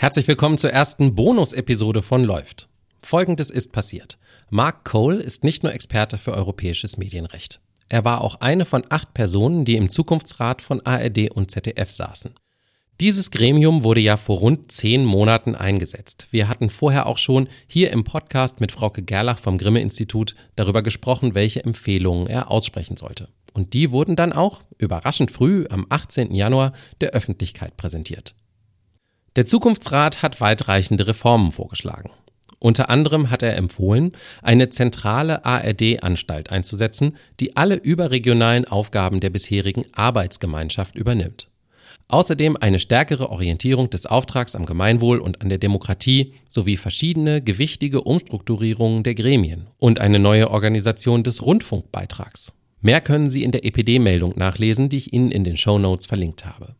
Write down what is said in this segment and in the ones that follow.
Herzlich willkommen zur ersten Bonus-Episode von Läuft. Folgendes ist passiert. Mark Cole ist nicht nur Experte für europäisches Medienrecht. Er war auch eine von acht Personen, die im Zukunftsrat von ARD und ZDF saßen. Dieses Gremium wurde ja vor rund zehn Monaten eingesetzt. Wir hatten vorher auch schon hier im Podcast mit Frauke Gerlach vom Grimme-Institut darüber gesprochen, welche Empfehlungen er aussprechen sollte. Und die wurden dann auch, überraschend früh, am 18. Januar, der Öffentlichkeit präsentiert. Der Zukunftsrat hat weitreichende Reformen vorgeschlagen. Unter anderem hat er empfohlen, eine zentrale ARD-Anstalt einzusetzen, die alle überregionalen Aufgaben der bisherigen Arbeitsgemeinschaft übernimmt. Außerdem eine stärkere Orientierung des Auftrags am Gemeinwohl und an der Demokratie sowie verschiedene gewichtige Umstrukturierungen der Gremien und eine neue Organisation des Rundfunkbeitrags. Mehr können Sie in der EPD-Meldung nachlesen, die ich Ihnen in den Show Notes verlinkt habe.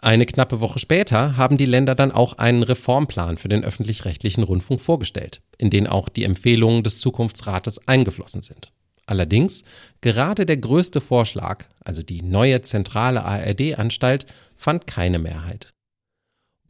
Eine knappe Woche später haben die Länder dann auch einen Reformplan für den öffentlich-rechtlichen Rundfunk vorgestellt, in den auch die Empfehlungen des Zukunftsrates eingeflossen sind. Allerdings, gerade der größte Vorschlag, also die neue zentrale ARD-Anstalt, fand keine Mehrheit.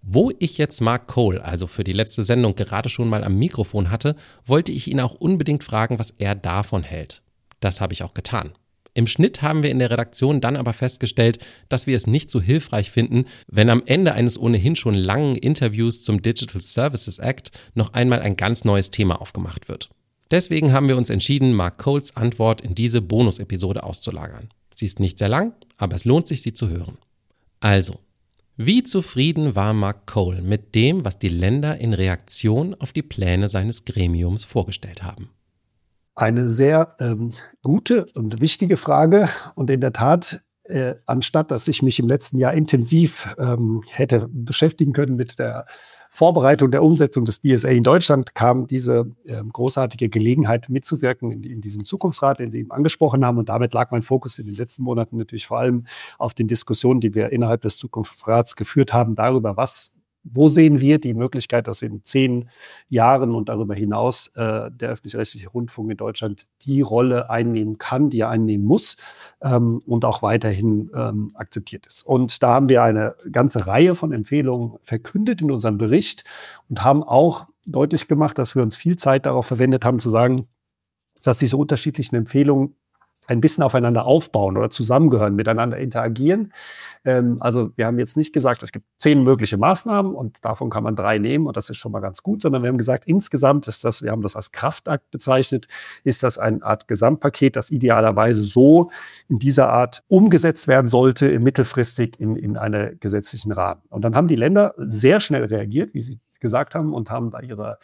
Wo ich jetzt Mark Cole, also für die letzte Sendung, gerade schon mal am Mikrofon hatte, wollte ich ihn auch unbedingt fragen, was er davon hält. Das habe ich auch getan. Im Schnitt haben wir in der Redaktion dann aber festgestellt, dass wir es nicht so hilfreich finden, wenn am Ende eines ohnehin schon langen Interviews zum Digital Services Act noch einmal ein ganz neues Thema aufgemacht wird. Deswegen haben wir uns entschieden, Mark Coles Antwort in diese Bonus-Episode auszulagern. Sie ist nicht sehr lang, aber es lohnt sich, sie zu hören. Also, wie zufrieden war Mark Cole mit dem, was die Länder in Reaktion auf die Pläne seines Gremiums vorgestellt haben? Eine sehr ähm, gute und wichtige Frage. Und in der Tat, äh, anstatt dass ich mich im letzten Jahr intensiv ähm, hätte beschäftigen können mit der Vorbereitung der Umsetzung des BSA in Deutschland, kam diese äh, großartige Gelegenheit mitzuwirken in, in, diesem Zukunftsrat, den Sie eben angesprochen haben. Und damit lag mein Fokus in den letzten Monaten natürlich vor allem auf den Diskussionen, die wir innerhalb des Zukunftsrats geführt haben, darüber, was wo sehen wir die Möglichkeit, dass in zehn Jahren und darüber hinaus äh, der öffentlich-rechtliche Rundfunk in Deutschland die Rolle einnehmen kann, die er einnehmen muss ähm, und auch weiterhin ähm, akzeptiert ist. Und da haben wir eine ganze Reihe von Empfehlungen verkündet in unserem Bericht und haben auch deutlich gemacht, dass wir uns viel Zeit darauf verwendet haben zu sagen, dass diese unterschiedlichen Empfehlungen ein bisschen aufeinander aufbauen oder zusammengehören, miteinander interagieren. Ähm, also wir haben jetzt nicht gesagt, es gibt zehn mögliche Maßnahmen und davon kann man drei nehmen und das ist schon mal ganz gut, sondern wir haben gesagt, insgesamt ist das, wir haben das als Kraftakt bezeichnet, ist das eine Art Gesamtpaket, das idealerweise so in dieser Art umgesetzt werden sollte, mittelfristig in, in einen gesetzlichen Rahmen. Und dann haben die Länder sehr schnell reagiert, wie sie gesagt haben, und haben da ihre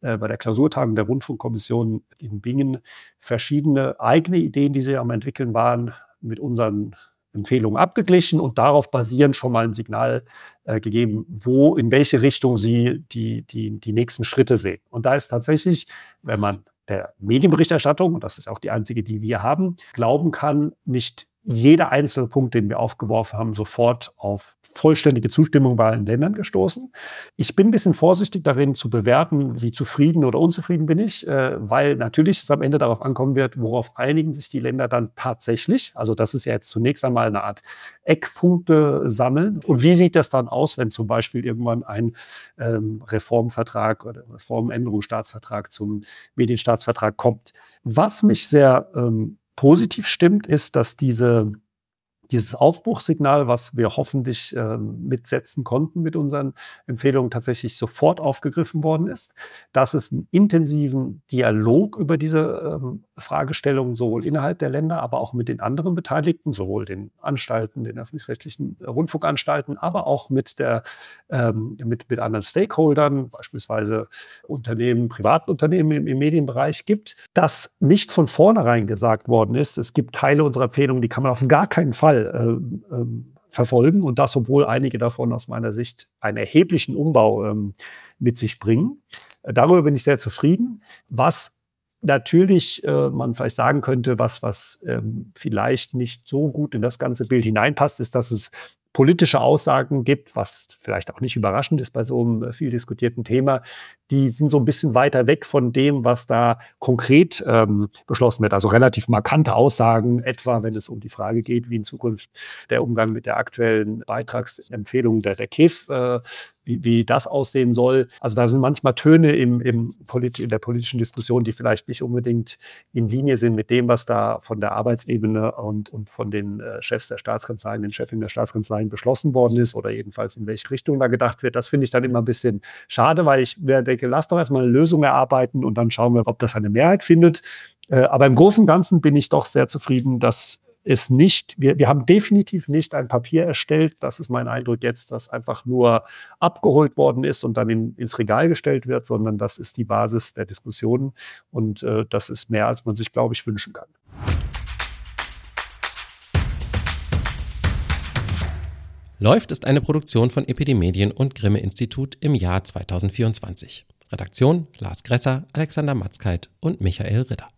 bei der Klausurtagung der Rundfunkkommission in Bingen verschiedene eigene Ideen, die sie am entwickeln waren, mit unseren Empfehlungen abgeglichen und darauf basierend schon mal ein Signal äh, gegeben, wo, in welche Richtung sie die, die, die nächsten Schritte sehen. Und da ist tatsächlich, wenn man der Medienberichterstattung, und das ist auch die einzige, die wir haben, glauben kann, nicht jeder einzelne Punkt, den wir aufgeworfen haben, sofort auf vollständige Zustimmung bei allen Ländern gestoßen. Ich bin ein bisschen vorsichtig darin zu bewerten, wie zufrieden oder unzufrieden bin ich, äh, weil natürlich es am Ende darauf ankommen wird, worauf einigen sich die Länder dann tatsächlich. Also das ist ja jetzt zunächst einmal eine Art Eckpunkte sammeln. Und wie sieht das dann aus, wenn zum Beispiel irgendwann ein ähm, Reformvertrag oder Reformänderungsstaatsvertrag zum Medienstaatsvertrag kommt? Was mich sehr ähm, positiv stimmt, ist, dass diese dieses Aufbruchssignal, was wir hoffentlich äh, mitsetzen konnten mit unseren Empfehlungen, tatsächlich sofort aufgegriffen worden ist, dass es einen intensiven Dialog über diese ähm, Fragestellungen sowohl innerhalb der Länder, aber auch mit den anderen Beteiligten, sowohl den Anstalten, den öffentlich-rechtlichen Rundfunkanstalten, aber auch mit der ähm, mit, mit anderen Stakeholdern, beispielsweise Unternehmen, Privatunternehmen im, im Medienbereich gibt, dass nicht von vornherein gesagt worden ist, es gibt Teile unserer Empfehlungen, die kann man auf gar keinen Fall äh, verfolgen und das, obwohl einige davon aus meiner Sicht einen erheblichen Umbau ähm, mit sich bringen. Äh, darüber bin ich sehr zufrieden. Was natürlich äh, man vielleicht sagen könnte, was, was ähm, vielleicht nicht so gut in das ganze Bild hineinpasst, ist, dass es politische Aussagen gibt, was vielleicht auch nicht überraschend ist bei so einem äh, viel diskutierten Thema, die sind so ein bisschen weiter weg von dem, was da konkret ähm, beschlossen wird. Also relativ markante Aussagen, etwa wenn es um die Frage geht, wie in Zukunft der Umgang mit der aktuellen Beitragsempfehlung der, der KIF äh, wie, wie das aussehen soll. Also da sind manchmal Töne im, im Polit in der politischen Diskussion, die vielleicht nicht unbedingt in Linie sind mit dem, was da von der Arbeitsebene und, und von den äh, Chefs der Staatskanzleien, den Chefin der Staatskanzleien beschlossen worden ist oder jedenfalls in welche Richtung da gedacht wird. Das finde ich dann immer ein bisschen schade, weil ich mir denke, lass doch erstmal eine Lösung erarbeiten und dann schauen wir, ob das eine Mehrheit findet. Äh, aber im Großen und Ganzen bin ich doch sehr zufrieden, dass es nicht, wir, wir haben definitiv nicht ein Papier erstellt, das ist mein Eindruck jetzt, das einfach nur abgeholt worden ist und dann in, ins Regal gestellt wird, sondern das ist die Basis der Diskussionen und äh, das ist mehr, als man sich, glaube ich, wünschen kann. Läuft ist eine Produktion von Epidemedien und Grimme Institut im Jahr 2024. Redaktion Lars Gresser, Alexander Matzkeit und Michael Ritter.